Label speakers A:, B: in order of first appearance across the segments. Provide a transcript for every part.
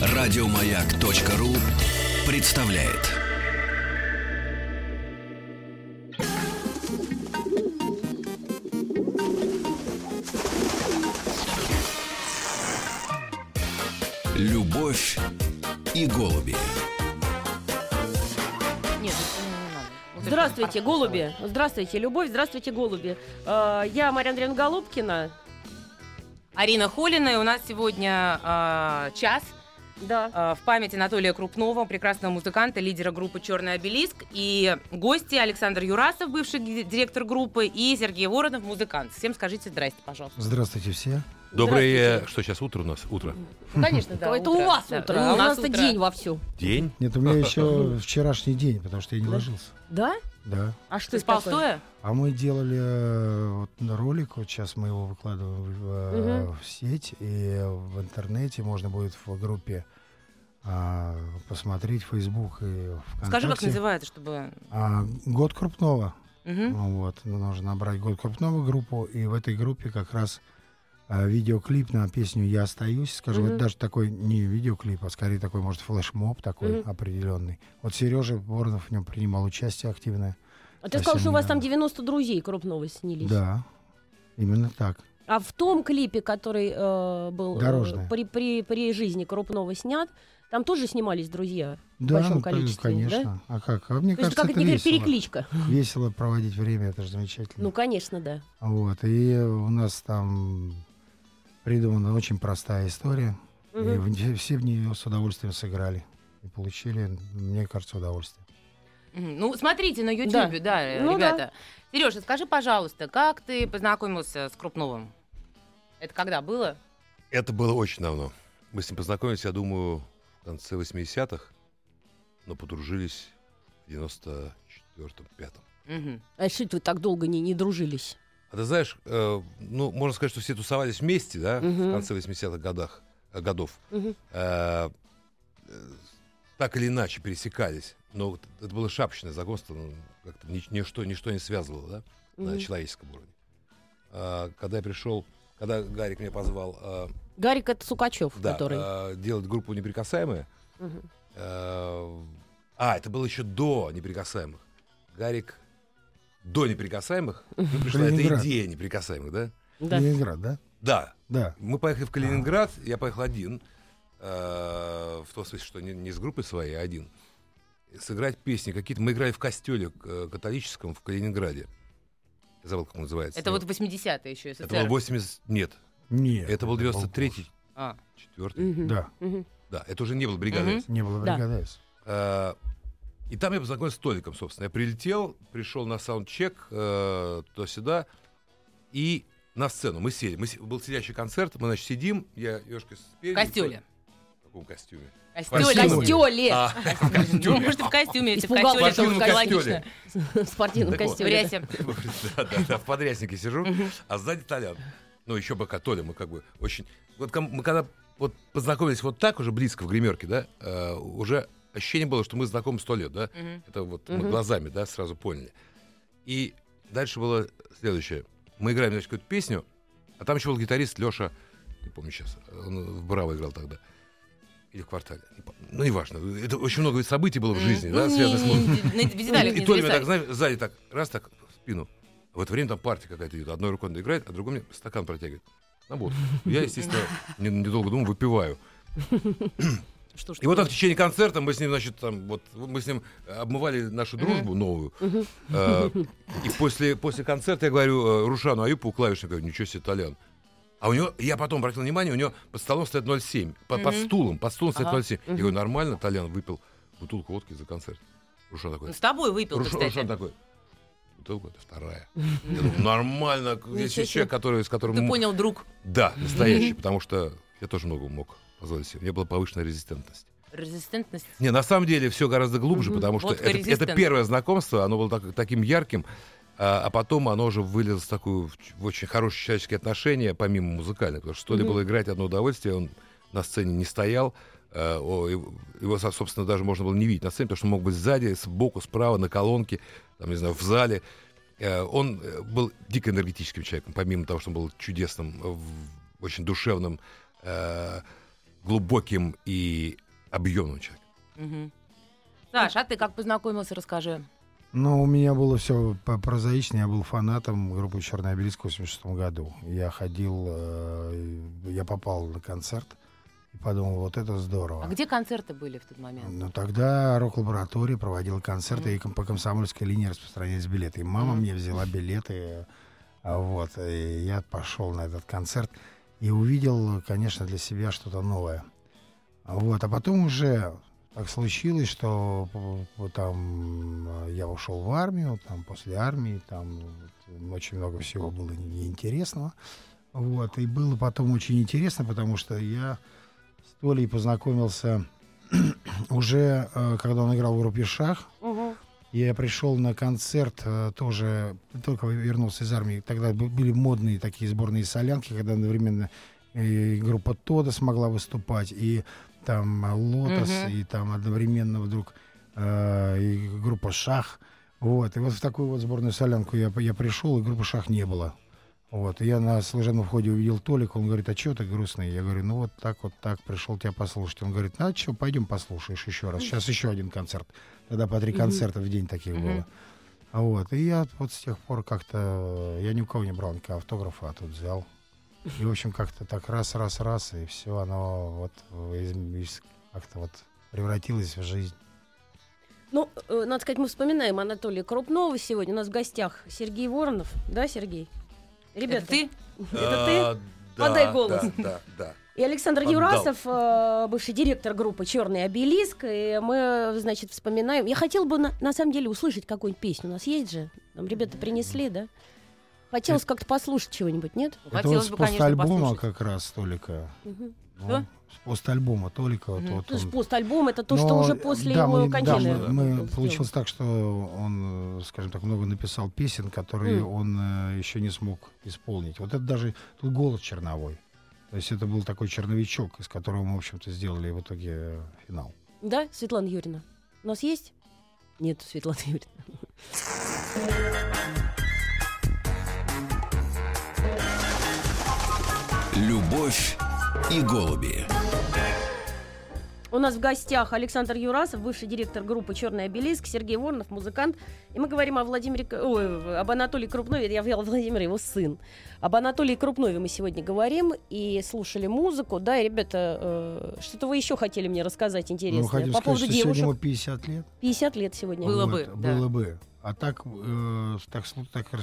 A: Радиомаяк.ру представляет. Любовь и голуби.
B: Нет, надо. Вот это
C: Здравствуйте, голуби. Здравствуйте, Любовь. Здравствуйте, голуби. Э, Я Мария Андреевна Голубкина.
B: Арина Холина, и у нас сегодня а, час
C: Да.
B: а, в память Анатолия Крупнова, прекрасного музыканта, лидера группы «Черный обелиск». И гости Александр Юрасов, бывший директор группы, и Сергей Воронов, музыкант. Всем скажите здрасте, пожалуйста.
D: Здравствуйте все.
E: Доброе, что сейчас утро у нас? Утро.
B: Ну, конечно, да.
C: это
B: утро.
C: у вас утро,
B: да,
C: а
B: у нас
C: нас-то
B: утро.
C: день вовсю.
E: День.
D: Нет, у меня еще вчерашний день, потому что я не ложился.
C: Да?
D: Да.
C: А что
B: Ты
C: это
B: спал стоя?
D: А мы делали э, вот, ролик, вот сейчас мы его выкладываем в, э, в сеть, и в интернете можно будет в группе а, посмотреть Facebook и ВКонтакте.
B: Скажи, как называется, чтобы...
D: А, год крупного. Вот, ну, нужно набрать год крупного группу, и в этой группе как раз видеоклип на песню «Я остаюсь». Скажем,
C: Мгм.
D: это даже такой не видеоклип, а скорее такой, может, флешмоб такой
C: Мгм.
D: определенный. Вот Сережа Воронов в нем принимал участие активное.
C: А ты сказал, что у вас там
D: недавно.
C: 90 друзей крупного снились.
D: Да, именно так.
C: А в том клипе, который э, был э, при, при, при жизни Крупного снят, там тоже снимались друзья в
D: Да,
C: большом
D: ну,
C: количестве,
D: конечно. А как? А мне
C: То
D: кажется,
C: как
D: это весело.
C: перекличка.
D: Весело проводить время, это же замечательно.
C: Ну, конечно, да.
D: Вот, и у нас там придумана очень простая история. И в не- все в нее с удовольствием сыграли. И получили, мне кажется, удовольствие.
B: Ну, смотрите на Ютьюбе, да, э,
C: Ну
B: ребята. Сережа, скажи, пожалуйста, как ты познакомился с Крупновым? Это когда было?
E: Это было очень давно. Мы с ним познакомились, я думаю, в конце 80-х, но подружились в 94-м, 5-м.
B: Мгм.
C: А что это вы так долго не, не дружились?
E: А ты знаешь, э, ну, можно сказать, что все тусовались вместе, да,
C: Мгм.
E: в конце 80-х годах, э, годов.
C: Мгм.
E: Э, э, так или иначе пересекались. Но вот это было шапочное знакомство, ну, как-то ни- ничто, ничто не связывало, да, на
C: Мгм.
E: человеческом уровне. А, когда я пришел, когда Гарик меня позвал а,
C: Гарик это Сукачев,
E: да,
C: который.
E: а, делать группу «Неприкасаемые»,
C: Мгм.
E: э, а, это было еще до «Неприкасаемых». Гарик до «Неприкасаемых», ну, пришла эта идея «Неприкасаемых», да?
C: Да.
D: Ленинград, да?
E: Да,
D: Да.
E: мы поехали в Калининград, я поехал один, э, в том смысле, что не, не с группой своей, а один. Сыграть песни какие-то. Мы играли в костеле э, католическом в Калининграде. Я забыл, как он называется.
B: Это вот 80-е еще СССР.
E: Это был 80... Нет,
D: Нет.
E: это был 93-й,
B: А.
E: 4
C: Мгм.
D: Да.
E: Да, это уже не был бригады.
B: Мгм.
D: не было
C: Да.
D: бригады.
E: И там я познакомился с Толиком, собственно. Я прилетел, пришел на саундчек э, туда-сюда, и на сцену мы сели. Мы, был сидящий концерт, мы, значит, сидим, я Ёшка
B: В
E: спереди.
B: костюле.
E: В каком костюме?
B: Костюле.
D: Костюле.
E: А, в
B: Ну,
E: костюме.
B: может, и в костюме, если в
C: Испугался,
B: костюле,
C: в. В спортивном
B: В
C: костюме.
B: рясе.
E: Да, да, в подряснике сижу, а сзади Толян. Ну, еще пока Толя, мы как бы очень... Вот мы когда вот познакомились вот так уже близко в гримерке, да, э, уже ощущение было, что мы знакомы сто лет, да?
B: Мгм.
E: Это вот мы
C: Мгм.
E: глазами, да, сразу поняли. И дальше было следующее. Мы играем, значит, какую-то песню, а там еще был гитарист Леша, не помню сейчас, он в Браво играл тогда. Или в квартале. Ну, неважно. Это очень много событий было в жизни, да,
B: Ну,
E: связанных с музыкой. И меня
B: зависай.
E: так, знаешь, сзади так, раз так, в спину. В это время там партия какая-то идет. Одной рукой он играет, а другой мне стакан протягивает. На водку. Я, естественно, не- недолго думаю, выпиваю.
B: Что ж
E: И вот там в течение концерта мы с ним, значит, там, вот, мы с ним обмывали нашу дружбу новую. Э, И после, после концерта я говорю э, Рушану Аюпу, клавишнику, говорю, ничего себе, Толян. А у него, я потом обратил внимание, у него под столом стоит 0,7. Под, под стулом, под стулом стоит
B: Ага.
E: 0,7. Я говорю, нормально, Толян выпил бутылку водки за концерт. Рушан такой,
B: Он с тобой выпил,
E: Руш-
B: кстати.
E: Рушан такой, бутылка, это вторая. Я думаю, нормально,
C: себе.
E: человек, который, с которым...
B: Ты понял, друг.
E: Да, настоящий, потому что я тоже много мог себе. У меня была повышенная резистентность.
B: Резистентность.
E: Не, на самом деле все гораздо глубже,
C: Мгм.
E: потому что это, это первое знакомство, оно было так- таким ярким, а, а потом оно уже вылилось в, такую, в очень хорошие человеческие отношения, помимо музыкальных, потому что что ли
C: Мгм.
E: было играть одно удовольствие, он на сцене не стоял, о, его, его, со- собственно, даже можно было не видеть на сцене, потому что он мог быть сзади, сбоку, справа, на колонке, там, не знаю, в зале. Э, Он э, был дико энергетическим человеком, помимо того, что он был чудесным э, очень душевным, э, глубоким и объемным человеком.
B: Мгм. Саш, а ты как познакомился, расскажи.
D: Ну, у меня было все прозаично. Я был фанатом группы «Черный обелиск» в 86 году. Я ходил, э, я попал на концерт и подумал, вот это здорово.
B: А где концерты были в тот момент?
D: Ну, тогда рок-лаборатория проводила концерты,
B: Мгм.
D: и по комсомольской линии распространялись билеты. И мама
B: Мгм.
D: мне взяла билеты, а вот, и я пошел на этот концерт и увидел, конечно, для себя что-то новое. Вот, а потом уже так случилось, что там э, я ушел в армию, там после армии там очень много всего было неинтересного. Вот, и было потом очень интересно, потому что я с Толей познакомился уже, э, когда он играл в группе «Шах»,
C: Мгм.
D: Я пришел на концерт, э, тоже только вернулся из армии. Тогда были модные такие сборные солянки, когда одновременно и группа Тода смогла выступать, и там Лотос,
B: Мгм.
D: и там одновременно вдруг э, и группа Шах. Вот. И вот в такую вот сборную солянку я, я пришел, и группы Шах не было. Вот. И я на служебном входе увидел Толика, он говорит, а что ты грустный? Я говорю, ну вот так вот так, пришел тебя послушать. Он говорит, ну а что, пойдем послушаешь еще раз. Сейчас еще один концерт. Тогда по три концерта в день таких было. А Вот. И я вот с тех пор как-то... Я ни у кого не брал никакого автографа, а тут взял. И, в общем, как-то так раз, раз, раз, и все, оно вот из- из- как-то вот превратилось в жизнь.
C: Ну, э, надо сказать, мы вспоминаем Анатолия Крупнова сегодня. У нас в гостях Сергей Воронов. Да, Сергей? Ребята,
B: Это ты?
C: Это ты?
E: А, да,
C: Подай голос.
E: Да, да, да.
C: И Александр
E: Отдал.
C: Юрасов, э, бывший директор группы Черный обелиск. И мы, значит, вспоминаем. Я хотела бы на, на самом деле услышать какую-нибудь песню. У нас есть же. Нам ребята принесли, да? Хотелось как-то послушать чего-нибудь, нет?
D: Это вот
B: Хотелось
D: с
B: бы, конечно, послушать.
D: как раз Толика.
C: Мгм.
D: Ну,
B: Что?
D: С постальбума Толика. Вот,
B: Мгм.
D: вот он-
C: постальбом это то, что
D: Но,
C: уже после
D: да,
C: его
D: мы, да,
C: кончины.
D: мы- мы-
C: был
D: получилось так, что он, э, скажем так, много написал песен, которые
C: М.
D: он э, еще не смог исполнить. Вот это даже тут голос черновой. То есть это был такой черновичок, из которого мы, в общем-то, сделали в итоге э, финал.
C: Да, Светлана Юрьевна? У нас есть? Нет, Светлана Юрьевна.
A: Любовь и голуби.
C: У нас в гостях Александр Юрасов, бывший директор группы Черный обелиск, Сергей Воронов, музыкант. И мы говорим о Владимире, ой, об Анатолии Крупнове. Я взяла Владимир, его сын. Об Анатолии Крупнове мы сегодня говорим и слушали музыку. Да, и, ребята, э, что-то вы еще хотели мне рассказать
D: Ну,
C: интересное
D: хотим
C: по
D: сказать,
C: поводу
D: что
C: девушек.
D: сегодня ему 50 лет.
C: 50 лет сегодня.
B: Было
D: Вот,
B: бы, да.
D: Было бы. А так, э, так, так э,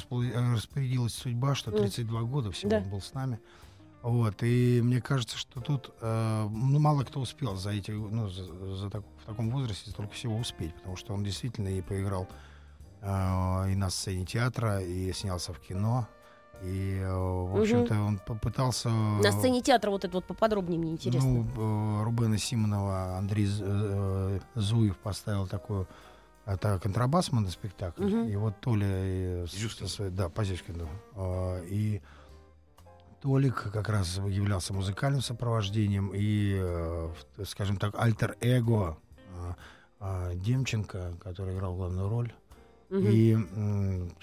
D: распорядилась судьба, что
C: М.
D: 32 года всего
C: Да.
D: он был с нами. Вот, и мне кажется, что тут э, ну, мало кто успел за эти, ну, за, за так- в таком возрасте столько всего успеть, потому что он действительно и поиграл э, и на сцене театра, и снялся в кино, и, э, в общем-то, он попытался...
C: На сцене театра вот это вот поподробнее мне интересно.
D: Ну, э, Рубена Симонова Андрей э, Зуев поставил такую это контрабас моноспектакль.
C: Мгм.
D: И вот Толя своей- да. А, И Толик как раз являлся музыкальным сопровождением и, э, скажем так, альтер-эго а, а, Демченко, который играл главную роль.
C: Мгм.
D: И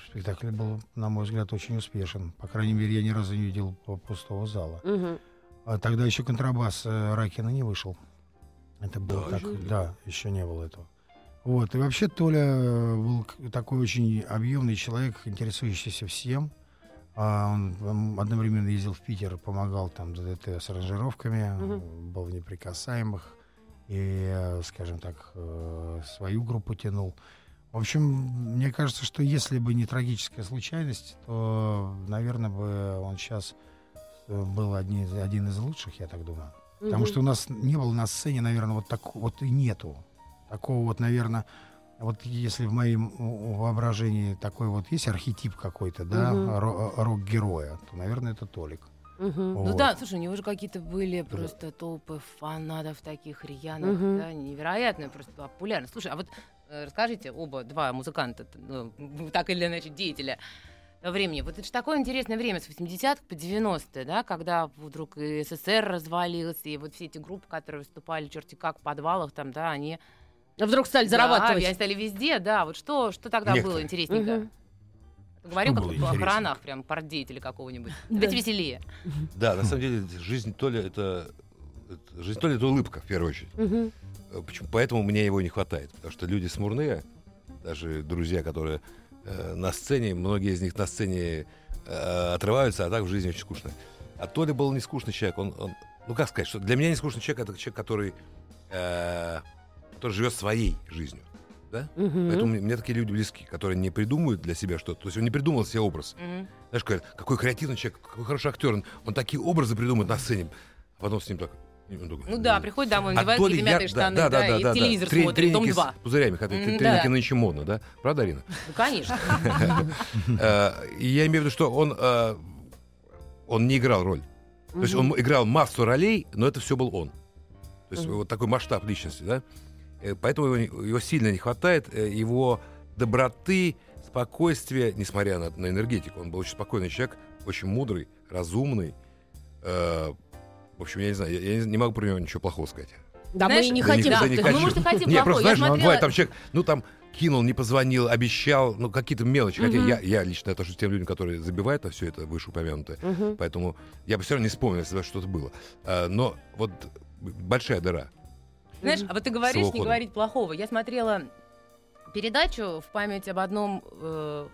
D: спектакль был, на мой взгляд, очень успешен. По крайней мере, я ни разу не видел пустого зала.
C: Мгм.
D: А тогда еще контрабас э, Ракина не вышел. Это было
E: Да,
D: так,
C: еще-
D: да, еще не было этого. Вот, и вообще Толя э, был такой очень объемный человек, интересующийся всем. А он одновременно ездил в Питер, помогал там ДДТ с аранжировками,
C: Мгм.
D: был в неприкасаемых и, э, скажем так, э, свою группу тянул. В общем, мне кажется, что если бы не трагическая случайность, то, наверное, бы он сейчас был одни- один из лучших, я так думаю. Потому что у нас не было на сцене, наверное, вот так вот и нету. Такого вот, наверное, вот если в моем воображении такой вот есть архетип какой-то, да, ро- рок-героя, то, наверное, это Толик.
B: Ну
D: Вот.
B: да, слушай, у него же какие-то были просто толпы фанатов таких рьяных,
C: Мгм.
B: да, невероятно просто популярно. Слушай, а вот э, расскажите, оба, два музыканта, ну, так или иначе, деятеля времени. Вот это же такое интересное время с 80-х по 90-е, да, когда вдруг и СССР развалился, и вот все эти группы, которые выступали черти как в подвалах, там, да, они...
C: А Вдруг стали
B: Да,
C: зарабатывать.
B: они стали везде, да. Вот что, что тогда было
E: Некоторые.
B: интересненько?
C: Мгм.
B: Поговорим
D: Что
B: как
D: было
B: о
D: интересно?
B: охранах, прям портдеятеля какого-нибудь.
C: Да.
B: Давайте веселее.
E: Да, на самом деле жизнь то ли это, жизнь то ли это улыбка в первую очередь. Э, Почему? Поэтому мне его не хватает. Потому что люди смурные, даже друзья, которые э, на сцене, многие из них на сцене э, отрываются, а так в жизни очень скучно. А Толя был не скучный человек. Он, он- ну как сказать, что для меня не скучный человек это человек, который, э, который живет своей жизнью. Да?
C: Мгм.
E: Поэтому мне, такие люди близки, которые не придумывают для себя что-то. То есть он не придумал себе образ.
B: Мгм.
E: Знаешь, говорят, какой креативный человек, какой хороший актер. Он, он такие образы придумывает на сцене. А потом с ним так...
B: Ну да, приходит домой,
E: а
B: надевает
E: то ли
B: какие-то
E: я-
B: мятые штаны, да, и в телевизор
E: Трени-
B: смотрит, Дом
E: треники
B: 2.
E: с пузырями, хотя
B: М,
E: треники
B: да.
E: нынче модно, да? Правда, Арина?
B: Ну, конечно.
E: Э, и Я имею в виду, что он, э, он не играл роль. То есть он играл массу ролей, но это все был он. То есть вот такой масштаб личности, да? Э, Поэтому его, его сильно не хватает, э, его доброты, спокойствия, несмотря на, на энергетику. Он был очень спокойный человек, очень мудрый, разумный. Э, В общем, я не знаю, я, я не- могу про него ничего плохого сказать.
C: Да, мы
B: Знаешь,
C: и не
E: Да
C: хотим.
E: да
B: да,
E: не
B: мы,
E: хочу.
B: может, и хотим
E: Не,
B: плохого.
E: просто,
B: Я
E: знаешь, ну,
B: смотрела-
E: бывает, там человек, ну, там, кинул, не позвонил, обещал, ну, какие-то мелочи. Хотя
C: Мгм.
E: я, я лично отношусь к тем людям, которые забивают на все это вышеупомянутое.
C: Мгм.
E: Поэтому я бы все равно не вспомнил, если бы что-то было. А, но вот большая дыра.
B: Знаешь, а вот ты говоришь, не говорить плохого. Я смотрела передачу в память об одном э,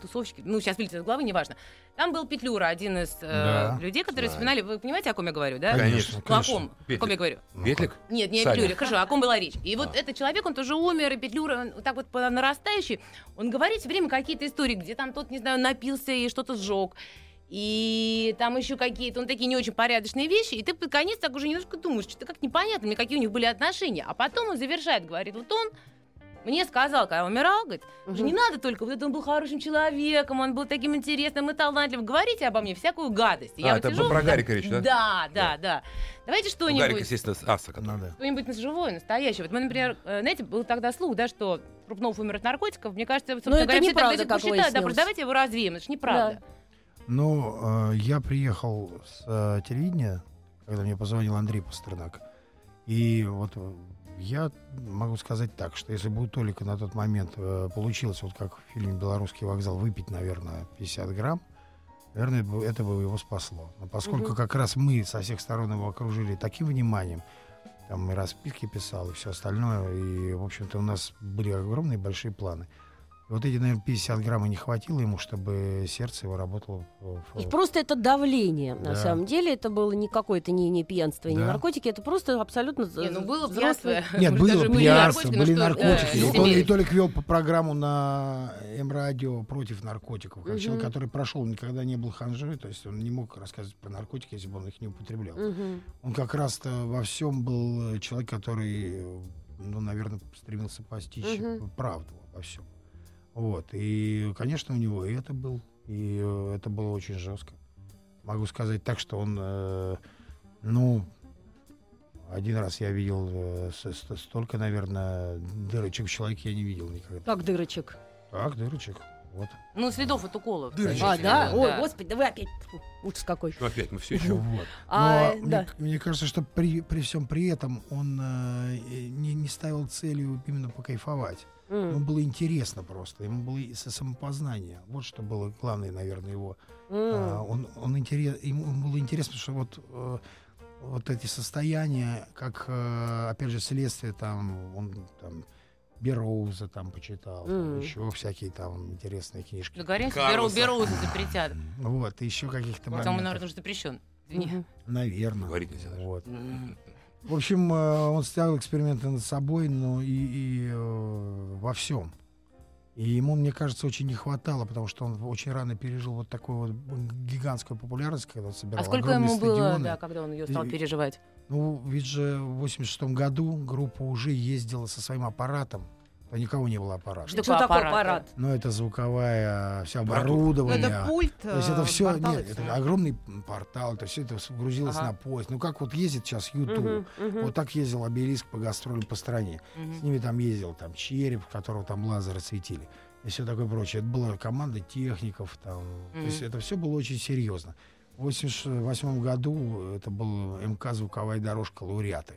B: тусовщике, ну, сейчас вылетит из головы, неважно. Там был Петлюра, один из э,
D: Да,
B: людей, которые
E: знаю.
B: вспоминали, вы понимаете, о ком я говорю, да?
E: Конечно,
B: Ну, о ком? О
E: Петлик.
B: ком я говорю?
E: Ветлик?
B: Нет, не о
E: Саня.
B: Петлюре, хорошо, о ком была речь. И вот
E: А.
B: этот человек, он тоже умер, и Петлюра, он вот так вот по нарастающей, он говорит все время какие-то истории, где там тот, не знаю, напился и что-то сжег. И там еще какие-то, он такие не очень порядочные вещи, и ты под конец так уже немножко думаешь, что-то как непонятно мне, какие у них были отношения. А потом он завершает, говорит, вот он мне сказал, когда умирал, говорит. «Уже не надо только, вот это он был хорошим человеком, он был таким интересным и талантливым. Говорите обо мне всякую гадость. И
E: А,
B: вот
E: это
B: сижу,
E: про
B: да,
E: Гарика речь, да?
B: Да, да, да. Давайте
E: У
B: что-нибудь.
E: Гарика, естественно, с аса. который-
D: Ну да.
B: Что-нибудь живое, настоящее. Вот мы, например, э, знаете, был тогда слух, да, что Крупнов умер от наркотиков. Мне кажется, собственно
C: это
B: говоря, все
C: неправда,
B: так
C: как
B: посчитают. Да, давайте его развеем, это же неправда.
D: Ну, э, я приехал с э, телевидения, когда мне позвонил Андрей Пастернак. И вот э, я могу сказать так, что если бы у Толика на тот момент э, получилось, вот как в фильме «Белорусский вокзал», выпить, наверное, 50 грамм, наверное, это бы- его спасло. Но поскольку
C: Мгм.
D: как раз мы со всех сторон его окружили таким вниманием, там и расписки писал, и все остальное, и, в общем-то, у нас были огромные большие планы. Вот эти, наверное, 50 грамм и не хватило ему, чтобы сердце его работало
C: И просто это давление, на
D: Да.
C: самом деле. Это было не какое-то не, не пьянство и не
D: Да.
C: наркотики. Это просто абсолютно
B: Не, ну было
C: взрослый-
B: пьянство.
D: Нет, было
B: даже были
D: пьянство,
B: наркотики, ну
D: были
B: что,
D: наркотики.
B: да,
D: и, Толик, и. Толик вел по программу на М-радио против наркотиков. Как
C: Мгм.
D: человек, который прошел, никогда не был ханжой, то есть он не мог рассказывать про наркотики, если бы он их не употреблял.
C: Мгм.
D: Он как раз-то во всем был э, человек, который, э, ну, наверное, стремился постичь
C: Мгм.
D: правду во всем. Вот. И, конечно, у него и это был. И э, это было очень жестко. Могу сказать так, что он, э, ну, один раз я видел э, столько, наверное, дырочек в человеке я не видел никогда.
C: Как дырочек.
D: Так, дырочек. Вот.
B: Ну, следов от уколов.
E: Дырочек.
C: А, да?
B: Да.
C: Ой, господи, да вы опять... Фу, Ужас какой.
E: Что опять? Мы все еще...
D: Вот.
C: А,
D: Но
C: да.
D: мне, мне кажется, что при, при всем при этом он э, не, не ставил целью именно покайфовать.
C: М,
D: Ему было интересно просто, ему было и со самопознание. Вот что было главное, наверное, его. А,
C: м.
D: он, он интерес, ему было интересно, что вот, э, вот эти состояния, как, э, опять же, следствие, там, он там Бероуза там почитал,
C: Мгм.
D: еще всякие там интересные книжки.
B: Беру,
E: Карлоса.
B: Бероуза запретят.
D: Вот, еще каких-то
B: Там он,
D: моментов.
B: наверное, уже запрещен.
D: Наверное.
E: Говорить нельзя.
D: Вот. В общем, э, он ставил эксперименты над собой, но и, и, э, во всем. И ему, мне кажется, очень не хватало, потому что он очень рано пережил вот такую вот гигантскую популярность, когда он собирал
B: А сколько ему было,
D: стадионы.
B: да, когда он ее стал
D: И-
B: переживать?
D: Ну, ведь же в 86 году группа уже ездила со своим аппаратом. А никого не было аппарата.
B: Что
C: Что
B: такое аппарат?
C: аппарат?
D: Но это звуковая, все
E: Аппаратура.
D: оборудование.
F: Это пульт.
D: То есть это
F: э,
D: все, нет, это огромный портал, то есть это грузилось
B: Ага.
D: на поезд. Ну как вот ездит сейчас YouTube,
C: Мгм, мгм.
D: вот так ездил обелиск по гастролям по стране. С
B: Мгм.
D: ними там ездил там череп, которого там лазеры светили. И все такое прочее. Это была команда техников там. То есть это все было очень серьезно. В 88 году это был МК «Звуковая дорожка» лауреаты.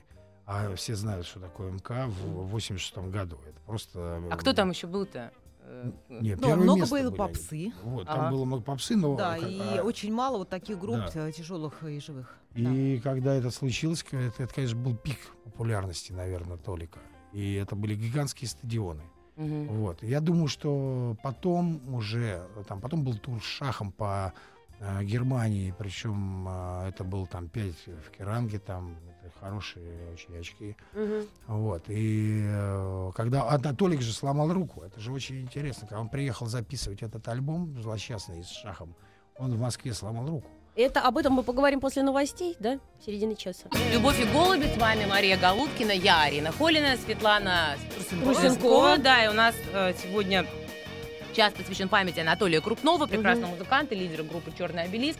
D: А все знают, что такое МК в 86 году. Это просто...
B: А кто там еще был-то? э,
D: Не,
F: Ну,
D: первое
F: много
D: место
F: было
D: были они.
F: попсы.
D: Вот, там было много попсы, но...
F: Да,
D: как-
F: и
D: а-
F: очень мало вот таких групп
D: Да.
F: э, тяжелых и живых. Да.
D: И когда это случилось, это, это, конечно, был пик популярности, наверное, Толика. И это были гигантские стадионы.
B: мгм.
D: Вот. Я думаю, что потом уже, там, потом был тур с шахом по э, Германии, причем э, это был там 5 в Керанге, там хорошие очень очки.
C: Мгм.
D: Вот. И э, когда Анатолик же сломал руку, это же очень интересно. Когда он приехал записывать этот альбом злосчастный с шахом, он в Москве сломал руку.
C: Это об этом мы поговорим после новостей, да? Середины часа.
B: Любовь и голуби, с вами Мария Голубкина, я Арина Холина, Светлана
C: Трусенкова.
B: Да, и у нас э, сегодня час посвящен памяти Анатолия Крупнова, прекрасного музыканта, лидера группы «Черный обелиск».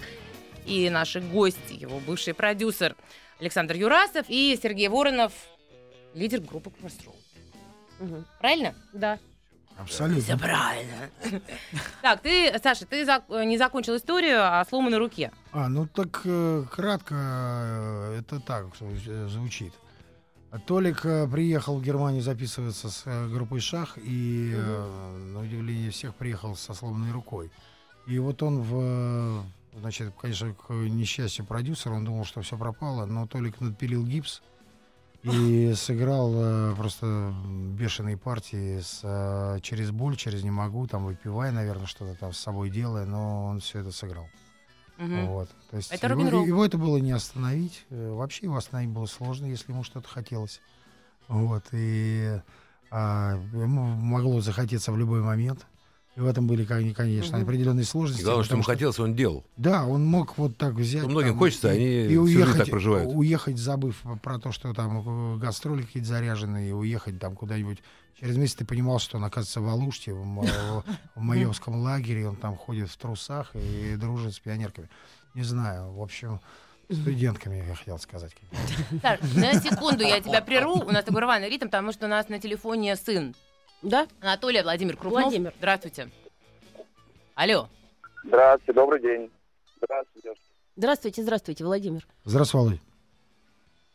B: И наши гости, его бывший продюсер Александр Юрасов и Сергей Воронов, лидер группы Crossroads.
C: Мгм.
B: Правильно?
C: Да.
D: Абсолютно.
B: Все правильно. Так, ты, Саша, ты не закончил историю о сломанной руке.
D: А, ну так э, кратко э, это так э, звучит. Толик приехал в Германию записываться с группой Шах и, э, на удивление всех, приехал со сломанной рукой. И вот он в, значит, конечно, к несчастью продюсера, он думал, что все пропало, но Толик надпилил гипс и сыграл э, просто бешеные партии с, э, через боль, через не могу, там выпивая, наверное, что-то там с собой делая, но он все это сыграл.
B: Мгм.
D: Вот. То есть
B: Это
D: его, его это было не остановить. Э, Вообще его остановить было сложно, если ему что-то хотелось. Вот. И а, ему могло захотеться в любой момент. И в этом были, кон- конечно,
C: Мгм.
D: определенные
E: И
D: сложности.
E: главное, что ему хотелось, он делал.
D: Да, он мог вот так взять.
E: Ну, многим
D: там,
E: хочется,
D: и-
E: они
D: и
E: всю жизнь
D: уехать,
E: так проживают.
D: уехать, забыв про то, что там э, гастроли какие-то заряженные, и уехать там куда-нибудь. Через месяц ты понимал, что он оказывается в Алуште, в, в Маевском лагере, он там ходит в трусах и дружит с пионерками. Не знаю, в общем, студентками, я хотел сказать.
B: Так, на секунду я тебя прерву. У нас такой рваный ритм, потому что у нас на телефоне сын
C: Да?
B: Анатолий Владимир Крупнов.
C: Владимир.
B: Здравствуйте. Алло.
G: Здравствуйте, добрый день. Здравствуйте.
C: Здравствуйте, здравствуйте, Владимир.
D: Здравствуй, Володь.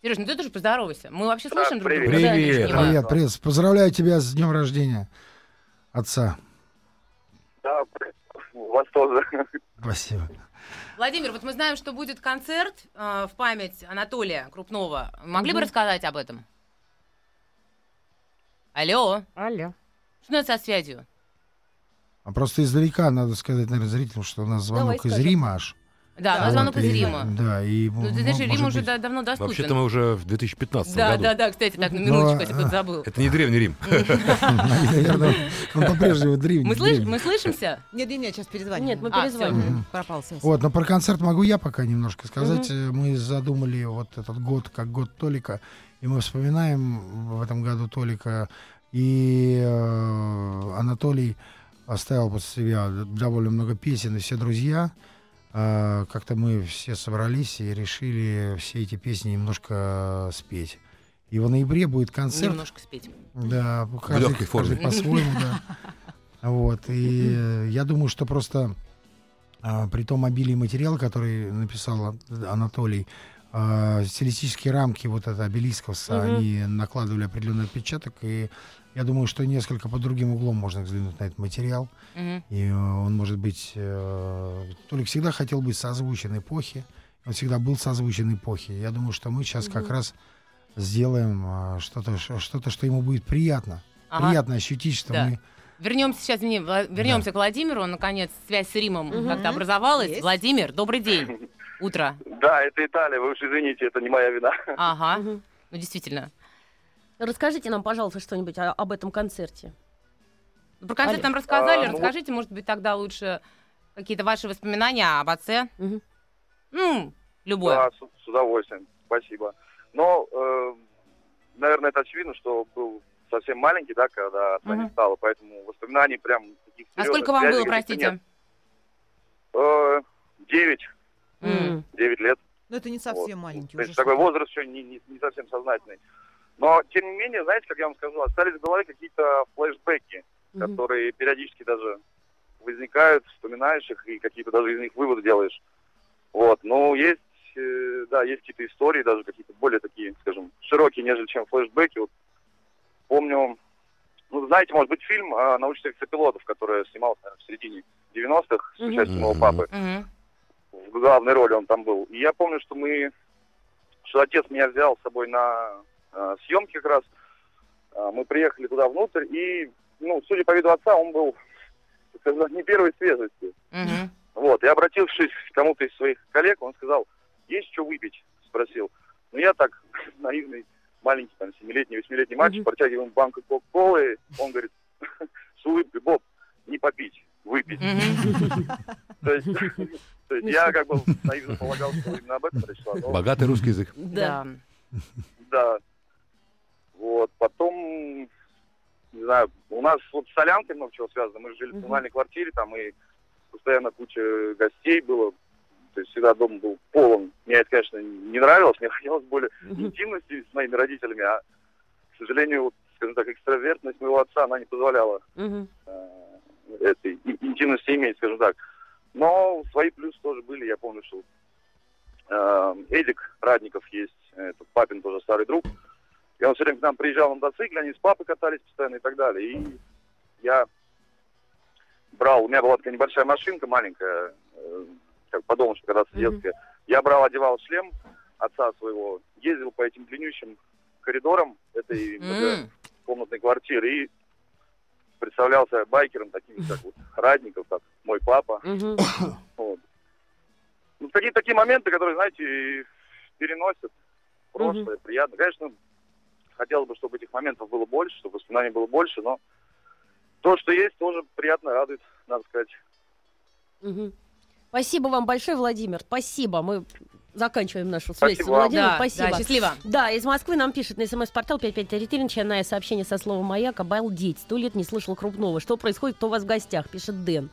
B: Сереж, ну ты тоже поздоровайся. Мы вообще
G: Да,
B: слышим друг
G: привет.
B: друга. Да,
E: Привет.
B: понимаю.
D: Привет, привет. Поздравляю тебя с днем рождения отца.
G: Да, вас тоже.
D: Спасибо.
B: Владимир, вот мы знаем, что будет концерт э, в память Анатолия Крупнова. Могли бы
C: Мгм.
B: рассказать об этом? Алло.
C: Алло.
B: Что у нас со связью?
D: А просто издалека надо сказать, наверное, зрителям, что у нас звонок из
C: скажем.
D: Рима аж.
B: Да, у нас
D: Вот,
B: звонок из
D: и-
B: Рима.
D: Да, и
B: Ну,
D: м-
B: ты знаешь,
D: м-
B: Рим уже
D: быть-
B: да- давно доступен.
E: Вообще-то мы уже в 2015
B: Да,
E: году.
B: да, да, кстати, так, на
D: Ну,
B: минуточку,
D: а-
B: если кто-то забыл.
E: Это не древний Рим.
D: Наверное, он по-прежнему древний.
B: Мы, слышимся?
F: Нет, нет, сейчас перезвоним.
C: Нет, мы
B: А,
C: перезвоним.
F: Пропал связь.
D: Вот, но про концерт могу я пока немножко сказать. Э, Мы задумали вот этот год как год Толика, и мы вспоминаем в этом году Толика, и э, Анатолий оставил после себя довольно много песен, и все друзья. э, как-то мы все собрались и решили все эти песни немножко спеть. И в ноябре будет концерт.
B: Немножко спеть.
D: Да, каждый,
E: легкой форме.
D: каждый по-своему, да. Вот, и я думаю, что просто а, при том обилии материала, который написал Ан- Анатолий, а, стилистические рамки вот это обелисковса,
C: Мгм.
D: они накладывали определенный отпечаток, и я думаю, что несколько под другим углом можно взглянуть на этот материал,
B: Мгм.
D: и э, он может быть... э, Толик всегда хотел быть созвучен эпохе, он всегда был созвучен эпохе. Я думаю, что мы сейчас как раз сделаем а, что-то, что-то, что ему будет приятно.
B: Ага.
D: Приятно ощутить, что
B: Да.
D: мы...
B: Вернемся сейчас, Вла- вернемся к Владимиру. Наконец, связь с Римом
C: Мгм.
B: как-то образовалась.
F: Есть.
B: Владимир, добрый день. Утро.
G: Да, это Италия, вы уж извините, это не моя вина.
B: Ага. Ну, действительно.
C: Расскажите нам, пожалуйста, что-нибудь о- об этом концерте.
B: Про концерт
C: Олег.
B: нам рассказали.
G: А, ну
B: Расскажите, может быть, тогда лучше какие-то ваши воспоминания об отце.
C: Мгм.
B: Ну, любое.
G: Да, с, с удовольствием, спасибо. Но, э, наверное, это очевидно, что был совсем маленький, да, когда отца не
B: Мгм.
G: стало, поэтому воспоминаний прям таких
B: А
G: серьезных
B: сколько вам
G: связей
B: было,
G: каких-то
B: простите?
G: нет. Э, Девять,
B: М.
G: девять лет.
F: Но это не совсем маленький.
G: То есть такой возраст еще не, не, не совсем сознательный. Но, тем не менее, знаете, как я вам скажу, остались в голове какие-то флешбеки,
C: Мгм.
G: которые периодически даже возникают, вспоминаешь их и какие-то даже из них выводы делаешь. Вот, ну, есть, э, да, есть какие-то истории, даже какие-то более такие, скажем, широкие, нежели чем флешбеки. Вот помню, Ну, знаете, может быть, фильм о научных пилотов, который снимался наверное, в середине 90-х с участием моего
E: Мгм.
G: папы.
B: Мгм.
G: В главной роли он там был. И я помню, что мы, что отец меня взял с собой на э, съемки как раз. Э, мы приехали туда внутрь, и, ну, судя по виду отца, он был, так сказать, не первой свежести.
B: Мгм.
G: Вот, и обратившись к кому-то из своих коллег, он сказал, есть что выпить? Спросил. Ну, я так, наивный, маленький, там, семилетний, восьмилетний мальчик,
C: Мгм.
G: протягиваю ему банку кока-колы, он говорит, с улыбкой, Боб, не попить, выпить. То есть, то есть я как бы наивно полагал, что именно об этом речь шла. но-
E: Богатый русский язык.
C: Да.
B: Да.
G: Вот, потом, не знаю, у нас вот с солянкой много чего связано. Мы жили в коммунальной квартире, там и постоянно куча гостей было. То есть всегда дом был полон. Мне это, конечно, не нравилось. Мне хотелось более интимности с моими родителями, а, к сожалению, вот, скажем так, экстравертность моего отца, она не позволяла э, этой интимности иметь, скажем так. Но свои плюсы тоже были. Я помню, что э, Эдик Радников есть, это папин тоже старый друг. И он все время к нам приезжал на мотоцикле, они с папой катались постоянно и так далее. И я брал, у меня была такая небольшая машинка, маленькая, э, как подумавшая когда-то детская. Я брал, одевал шлем отца своего, ездил по этим длиннющим коридорам этой
B: М.
G: комнатной квартиры и представлялся байкером, таким как вот Радников, как мой папа. Вот. Ну, такие, такие моменты, которые, знаете, переносят в прошлое, приятно. Конечно, хотелось бы, чтобы этих моментов было больше, чтобы воспоминаний было больше, но то, что есть, тоже приятно радует, надо сказать.
C: Спасибо вам большое, Владимир. Спасибо. Мы заканчиваем нашу связь
G: Спасибо.
C: Владимиром.
B: Да,
C: Спасибо.
B: да, счастливо.
C: Да, из Москвы нам пишет на смс-портал 5533, начиная сообщение со слова «Маяк». Обалдеть, сто лет не слышал Крупного. Что происходит, кто у вас в гостях, пишет Дэн.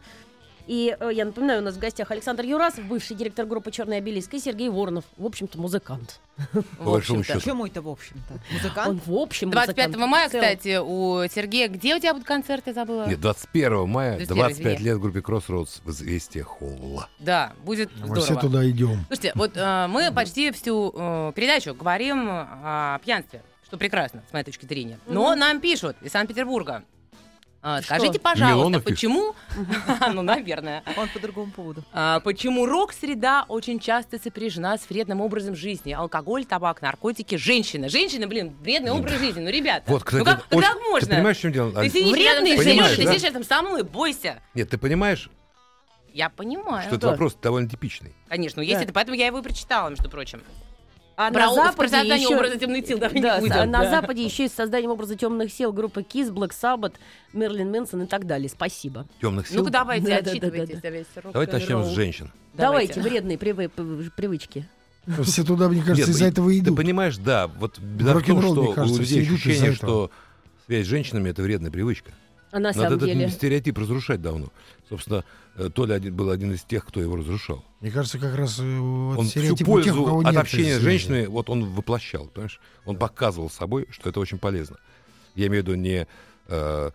C: И э, я напоминаю, у нас в гостях Александр Юрасов, бывший директор группы «Черный обелиск», и Сергей Воронов, в общем-то, музыкант.
B: В общем-то.
F: Почему это, в общем-то?
C: Он
F: Музыкант?
C: в общем
B: 25
C: музыкант.
B: мая, кстати, у Сергея. Где у тебя будут концерты, забыла?
E: Нет, 21 мая,
B: 21,
E: 25
B: извини.
E: лет группе Crossroads в известие Холла.
B: Да, будет
D: Мы все
B: здорово.
D: туда идем.
B: Слушайте, вот э, мы почти всю э, передачу говорим о пьянстве, что прекрасно, с моей точки зрения. Но нам пишут из Санкт-Петербурга. А? Скажите, пожалуйста,
E: Милонов
B: почему, ну, наверное,
F: Он по другому поводу.
B: а, почему рок-среда очень часто сопряжена с вредным образом жизни? Алкоголь, табак, наркотики, женщины. Женщины, блин, вредный образ жизни. Ну, ребята,
E: Вот, кстати,
B: ну как,
E: это
B: ну
E: очень-
B: как можно?
E: Ты понимаешь, в чем дело?
B: Ты сидишь Сережей,
E: женщины,
B: ты сидишь рядом со мной, бойся.
E: Нет, ты понимаешь,
B: Я понимаю.
E: что этот
C: да.
E: вопрос довольно типичный.
B: Конечно, есть
C: Да.
B: это, поэтому я его и прочитала, между прочим.
C: А
B: Про,
C: на Западе
B: создание
C: еще...
B: образа темных сил давай
C: Да,
B: не
C: с-
B: будем.
C: на
B: да.
C: Западе еще и с созданием образа темных сил группы Kiss, Black Sabbath, Мерлин Мэнсон и так далее. Спасибо.
E: Темных сил.
B: Ну-ка давайте,
C: Да, да, да,
B: отчитывайтесь.
C: да,
B: за весь
E: Давайте начнем с женщин.
C: Давайте, вредные привы- привычки.
D: Все туда, мне кажется,
E: Нет,
D: из-за
E: и-
D: этого и
E: Ты
D: идут.
E: понимаешь, да, вот беда в том, что у людей
D: идут
E: ощущение, что связь с женщинами это вредная привычка.
C: А на
E: Надо
C: самом
E: этот
C: деле...
E: стереотип разрушать давно. Собственно, э, Толя один, был один из тех, кто его разрушал.
D: Мне кажется, как раз э, вот
E: он всю
D: тех,
E: пользу
D: кого
E: от
D: нет
E: общения с женщиной, вот он воплощал, понимаешь? Он показывал собой, что это очень полезно. Я имею в виду не... э,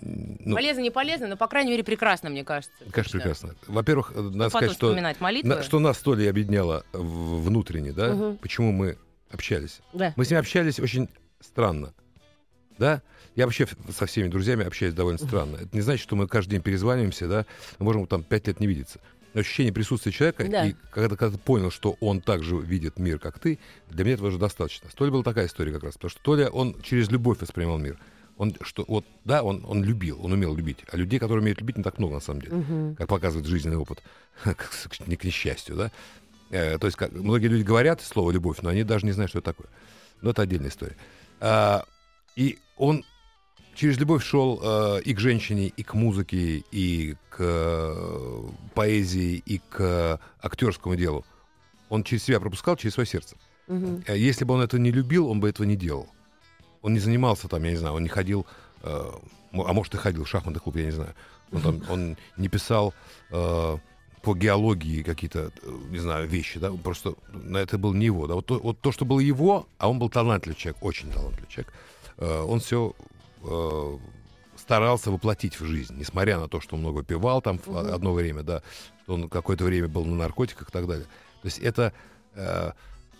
E: ну,
B: Полезно, не полезно, но, по крайней мере, прекрасно, мне кажется.
E: конечно,
B: точно.
E: прекрасно. Во-первых, э, надо сказать, что, на- что нас с Толей объединяло в- внутренне, да?
C: Мгм.
E: Почему мы общались.
C: Да.
E: Мы с ним общались очень странно. Да? Я вообще со всеми друзьями общаюсь довольно странно. Это не значит, что мы каждый день перезваниваемся, да, мы можем там пять лет не видеться. Но ощущение присутствия человека,
C: Да.
E: и когда, когда ты понял, что он также видит мир, как ты, для меня этого уже достаточно. С Толей была такая история как раз, потому что Толя, он через любовь воспринимал мир. Он, что, вот, да, он, он любил, он умел любить. А людей, которые умеют любить, не так много, на самом деле
C: Мгм.
E: как показывает жизненный опыт, не к несчастью, да. Э, то есть как, многие люди говорят слово любовь, но они даже не знают, что это такое. Но это отдельная история. А, и он через любовь шел э, и к женщине, и к музыке, и к э, поэзии, и к э, актерскому делу. Он через себя пропускал, через свое сердце. Э, Если бы он это не любил, он бы этого не делал. Он не занимался там, я не знаю, он не ходил, э, а может и ходил в шахматный клуб, я не знаю. Он, там, он не писал э, по геологии какие-то, э, не знаю, вещи, да, просто на это был не его, да. Вот то, вот то, что было его, а он был талантливый человек, очень талантливый человек, э, он все старался воплотить в жизнь, несмотря на то, что он много пивал там
C: Мгм.
E: одно время, да, что он какое-то время был на наркотиках и так далее. То есть это э,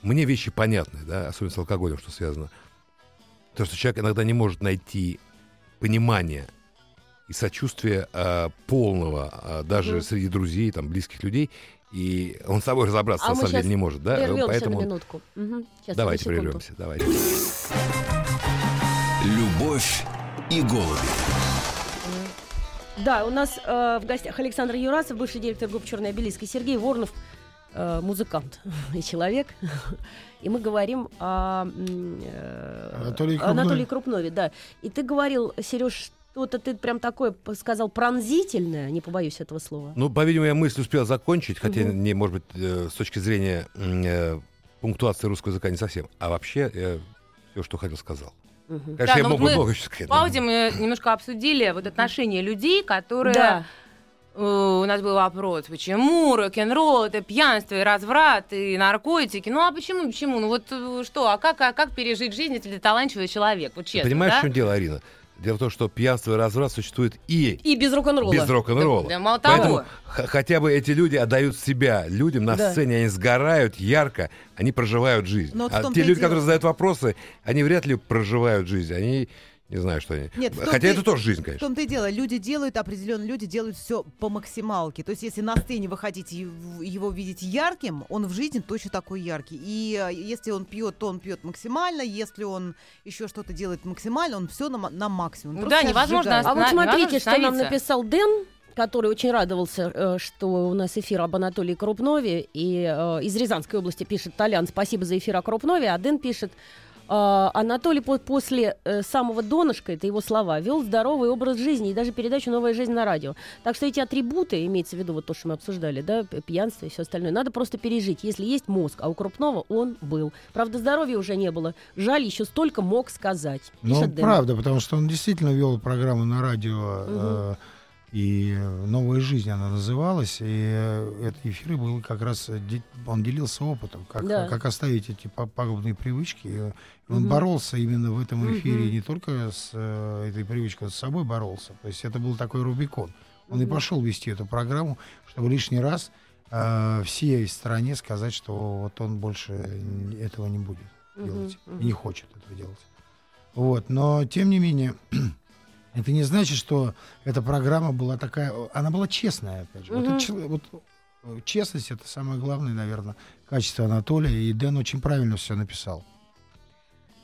E: мне вещи понятны, да, особенно с алкоголем, что связано. То, что человек иногда не может найти понимания и сочувствия а, полного, а, даже
C: Мгм.
E: среди друзей, там, близких людей. И он с собой разобраться,
C: А
E: на самом деле, не может, да? Поэтому
C: на минутку. Мгм. Сейчас,
E: давайте прервемся, давайте.
A: Любовь и голуби.
C: Да, у нас э, в гостях Александр Юрасов, бывший директор группы «Черный обелиск», и Сергей Воронов, э, музыкант и человек. И мы говорим о э,
D: Анатолии Крупнове.
C: Анатолии Крупнове. Да. И ты говорил, Сереж, что-то ты прям такое сказал пронзительное, не побоюсь этого слова.
E: Ну, по-видимому, я мысль успел закончить, хотя
C: Мгм.
E: не, может быть, э, с точки зрения э, пунктуации русского языка не совсем. А вообще, все, что хотел, сказал.
C: Мгм.
E: Конечно, я
B: ну
E: мог бы
B: мы
E: много сказать.
B: В паузе мы немножко обсудили вот отношения людей, которые...
C: Да.
B: Э, У нас был вопрос, почему рок-н-ролл это пьянство и разврат и наркотики? Ну а почему, почему? Ну вот э, что, а как, а как пережить жизнь, если ты талантливый человек? Вот
E: Ты
B: честно,
E: понимаешь,
B: да?
E: в чем дело, Арина? Дело в том, что пьянство и разврат существует и
C: И без рок-н-ролла.
E: без рок-н-ролла.
B: Да, да мало того.
E: Поэтому хотя бы эти люди отдают себя людям на
C: Да.
E: сцене, они сгорают ярко, они проживают жизнь.
F: Но
E: а те люди,
F: дело.
E: которые задают вопросы, они вряд ли проживают жизнь. Они не знаю, что они.
F: Нет, в
E: Хотя
F: и-
E: это тоже жизнь,
F: В
E: конечно.
F: том-то и дело, люди делают, определенные люди делают все по максималке. То есть, если на сцене вы хотите его- видеть ярким, он в жизни точно такой яркий. И э, если он пьет, то он пьет максимально. Если он еще что-то делает максимально, он все на, на максимум.
B: Ну
F: Просто
B: да, невозможно.
C: А вот смотрите, что нам написал Дэн, который очень радовался, э, что у нас эфир об Анатолии Крупнове. И э, из Рязанской области пишет Толян, спасибо за эфир о Крупнове. А Дэн пишет, Анатолий по- после э, самого донышка, это его слова, вел здоровый образ жизни и даже передачу «Новая жизнь» на радио. Так что эти атрибуты, имеется в виду вот то, что мы обсуждали, да, пьянство и все остальное, надо просто пережить. Если есть мозг, а у Крупнова он был. Правда, здоровья уже не было. Жаль, еще столько мог сказать.
D: Ну, правда, потому что он действительно вел программу на радио, э, и э, «Новая жизнь» она называлась, и э, это эфиры был как раз, э, он делился опытом, как,
C: Да.
D: как оставить эти па- пагубные привычки. И он
C: Мгм.
D: боролся именно в этом эфире,
C: Мгм.
D: не только с этой привычкой, с собой боролся. То есть это был такой Рубикон. Он и
C: Мгм.
D: пошел вести эту программу, чтобы лишний раз э, всей стране сказать, что вот он больше этого не будет делать
C: мгм.
D: и не хочет этого делать. Вот, но тем не менее, это не значит, что эта программа была такая, она была честная, опять же. Вот, это чело- вот, э, честность это самое главное, наверное, качество Анатолия, и Дэн очень правильно все написал.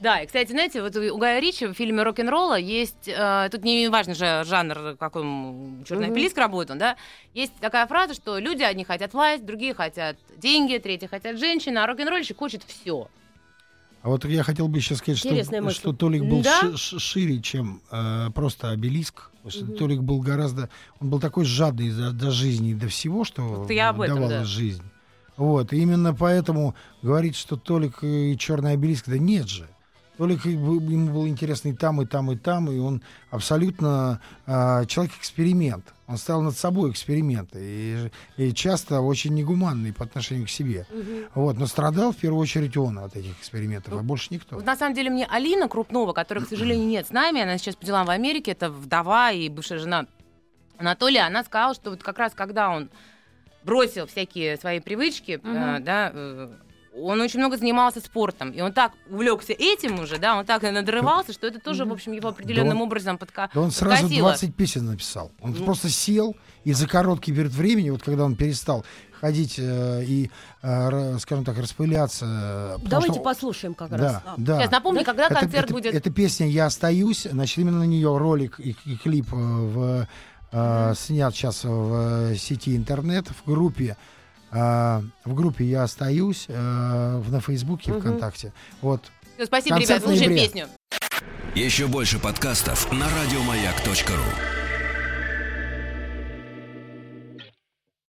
B: Да, и, кстати, знаете, вот у Гая Ричи в фильме «Рок-н-ролла» есть, э, тут не важно же жанр, каком черный
C: Мгм.
B: пилиск работан, да, есть такая фраза, что люди одни хотят власть, другие хотят деньги, третьи хотят женщины, а рок-н-ролльщик хочет все.
D: А вот я хотел бы еще сказать,
C: Интересная
D: что,
C: мысль.
D: что Толик был
B: Да?
D: ши- ши- шире, чем э, просто обелиск. Потому что
C: Мгм.
D: Толик был гораздо... Он был такой жадный за- до жизни и до всего, что
B: Вот я об этом,
D: давала
B: да.
D: жизнь. Вот. И именно поэтому говорить, что Толик и черный обелиск, да нет же. Толик был- ему было интересно и там, и там, и там, и он абсолютно а, человек-эксперимент. Он ставил над собой эксперименты, и, и часто очень негуманный по отношению к себе.
C: Мгм.
D: Вот, но страдал в первую очередь он от этих экспериментов, а больше никто.
B: Вот на самом деле мне Алина Крупнова, которая, к сожалению, нет с нами, она сейчас по делам в Америке, это вдова и бывшая жена Анатолия, она сказала, что вот как раз когда он бросил всякие свои привычки, э,
C: Мгм.
B: да, э, он очень много занимался спортом, и он так увлекся этим уже, да, он так и надрывался, что это тоже, в общем, его определенным
D: Да он-
B: образом подка...
D: Да он сразу
B: подкосило.
D: 20 песен написал. Он
B: Ну.
D: просто сел и за короткий период времени, вот когда он перестал ходить э, и, э, скажем так, распыляться. э,
C: Давайте
D: что-
C: послушаем как раз.
D: Да,
F: А,
D: да.
B: Сейчас напомни,
C: Да?
B: когда
D: Это-
B: концерт
D: это-
B: будет.
D: Эта песня «Я остаюсь», значит, именно на нее ролик и, и клип э, в, э, снят сейчас в э, сети интернет, в группе э, в группе «Я остаюсь» э, в- на Фейсбуке и. ВКонтакте. Вот.
B: Всё, Спасибо,
D: концерт
B: ребят, слушаем песню.
A: Еще больше подкастов на радиомаяк.ру.